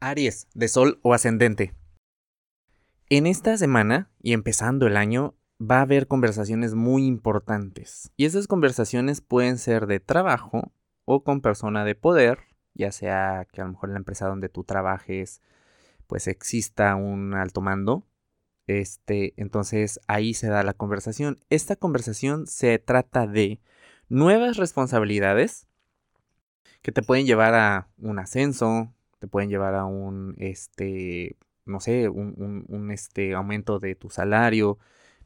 Aries, de Sol o Ascendente. En esta semana y empezando el año va a haber conversaciones muy importantes. Y esas conversaciones pueden ser de trabajo o con persona de poder, ya sea que a lo mejor en la empresa donde tú trabajes pues exista un alto mando. Este, entonces ahí se da la conversación. Esta conversación se trata de nuevas responsabilidades que te pueden llevar a un ascenso, te pueden llevar a un, este, no sé, un, un, este, aumento de tu salario,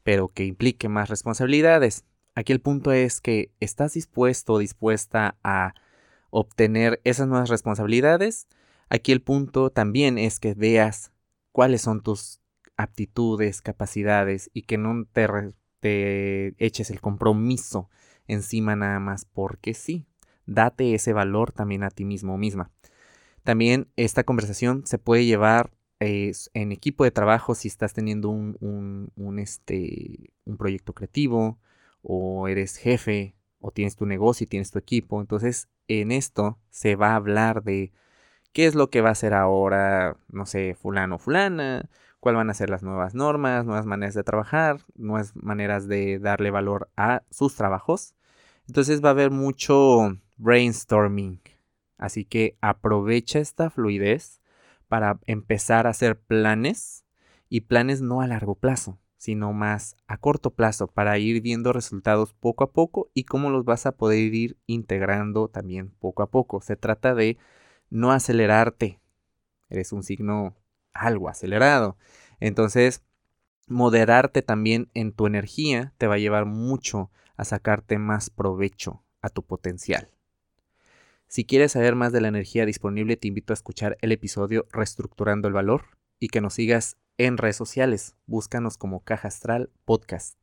pero que implique más responsabilidades. Aquí el punto es que estás dispuesto o dispuesta a obtener esas nuevas responsabilidades. Aquí el punto también es que veas cuáles son tus aptitudes, capacidades y que no te, te eches el compromiso encima nada más porque sí. Date ese valor también a ti mismo misma. También esta conversación se puede llevar eh, en equipo de trabajo si estás teniendo un, un, este, un proyecto creativo o eres jefe o tienes tu negocio y tienes tu equipo. Entonces en esto se va a hablar de qué es lo que va a hacer ahora, no sé, fulano o fulana, cuáles van a ser las nuevas normas, nuevas maneras de trabajar, nuevas maneras de darle valor a sus trabajos. Entonces va a haber mucho brainstorming Así que aprovecha esta fluidez para empezar a hacer planes y planes no a largo plazo, sino más a corto plazo para ir viendo resultados poco a poco y cómo los vas a poder ir integrando también poco a poco. Se trata de no acelerarte. Eres un signo algo acelerado. Entonces, moderarte también en tu energía te va a llevar mucho a sacarte más provecho a tu potencial. Si quieres saber más de la energía disponible, te invito a escuchar el episodio Reestructurando el Valor y que nos sigas en redes sociales. Búscanos como Caja Astral Podcast.